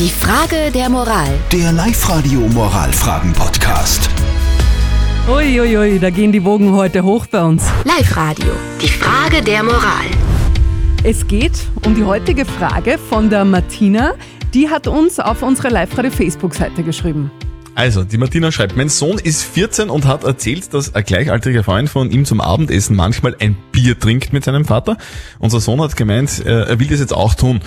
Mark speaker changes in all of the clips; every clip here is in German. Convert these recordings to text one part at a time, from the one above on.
Speaker 1: Die Frage der Moral.
Speaker 2: Der Live-Radio Moralfragen-Podcast.
Speaker 3: Uiuiui, ui, da gehen die Wogen heute hoch bei uns.
Speaker 1: Live-Radio. Die Frage der Moral.
Speaker 3: Es geht um die heutige Frage von der Martina. Die hat uns auf unsere Live-Radio-Facebook-Seite geschrieben.
Speaker 4: Also, die Martina schreibt, mein Sohn ist 14 und hat erzählt, dass ein gleichaltriger Freund von ihm zum Abendessen manchmal ein Bier trinkt mit seinem Vater. Unser Sohn hat gemeint, äh, er will das jetzt auch tun.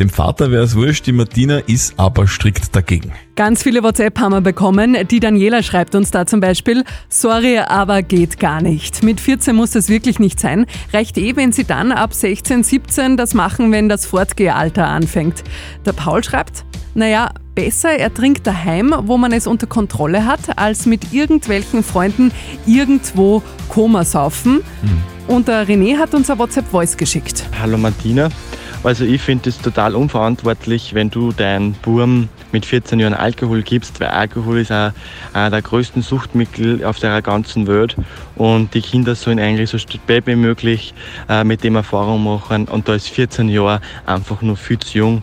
Speaker 4: Dem Vater wäre es wurscht, die Martina ist aber strikt dagegen.
Speaker 3: Ganz viele WhatsApp haben wir bekommen. Die Daniela schreibt uns da zum Beispiel, sorry, aber geht gar nicht. Mit 14 muss das wirklich nicht sein. Reicht eh, wenn sie dann ab 16, 17 das machen, wenn das Fortgehalter anfängt. Der Paul schreibt, naja, besser er trinkt daheim, wo man es unter Kontrolle hat, als mit irgendwelchen Freunden irgendwo Koma saufen. Mhm. Und der René hat uns ein WhatsApp-Voice geschickt.
Speaker 5: Hallo Martina. Also ich finde es total unverantwortlich, wenn du deinen Burm mit 14 Jahren Alkohol gibst, weil Alkohol ist auch einer der größten Suchtmittel auf der ganzen Welt und die Kinder sollen eigentlich so spät wie möglich äh, mit dem Erfahrung machen und da ist 14 Jahre einfach nur viel zu jung.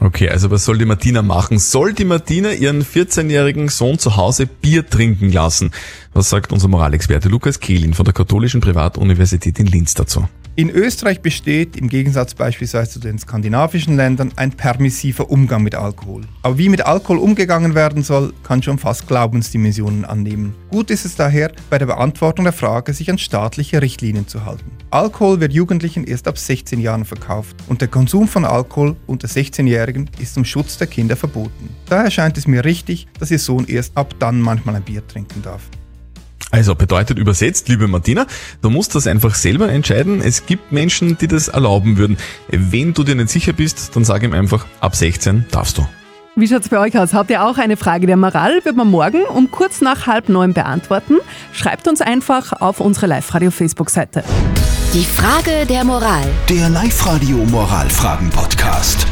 Speaker 4: Okay, also was soll die Martina machen? Soll die Martina ihren 14-jährigen Sohn zu Hause Bier trinken lassen? Was sagt unser Moralexperte Lukas Kehlin von der Katholischen Privatuniversität in Linz dazu?
Speaker 6: In Österreich besteht im Gegensatz beispielsweise zu den skandinavischen Ländern ein permissiver Umgang mit Alkohol. Aber wie mit Alkohol umgegangen werden soll, kann schon fast Glaubensdimensionen annehmen. Gut ist es daher, bei der Beantwortung der Frage sich an staatliche Richtlinien zu halten. Alkohol wird Jugendlichen erst ab 16 Jahren verkauft und der Konsum von Alkohol unter 16-Jährigen ist zum Schutz der Kinder verboten. Daher scheint es mir richtig, dass Ihr Sohn erst ab dann manchmal ein Bier trinken darf.
Speaker 4: Also bedeutet übersetzt, liebe Martina, du musst das einfach selber entscheiden. Es gibt Menschen, die das erlauben würden. Wenn du dir nicht sicher bist, dann sag ihm einfach, ab 16 darfst du.
Speaker 3: Wie schaut's bei euch aus? Habt ihr auch eine Frage der Moral? Wird man morgen um kurz nach halb neun beantworten? Schreibt uns einfach auf unsere Live-Radio-Facebook-Seite.
Speaker 1: Die Frage der Moral.
Speaker 2: Der Live-Radio Moralfragen-Podcast.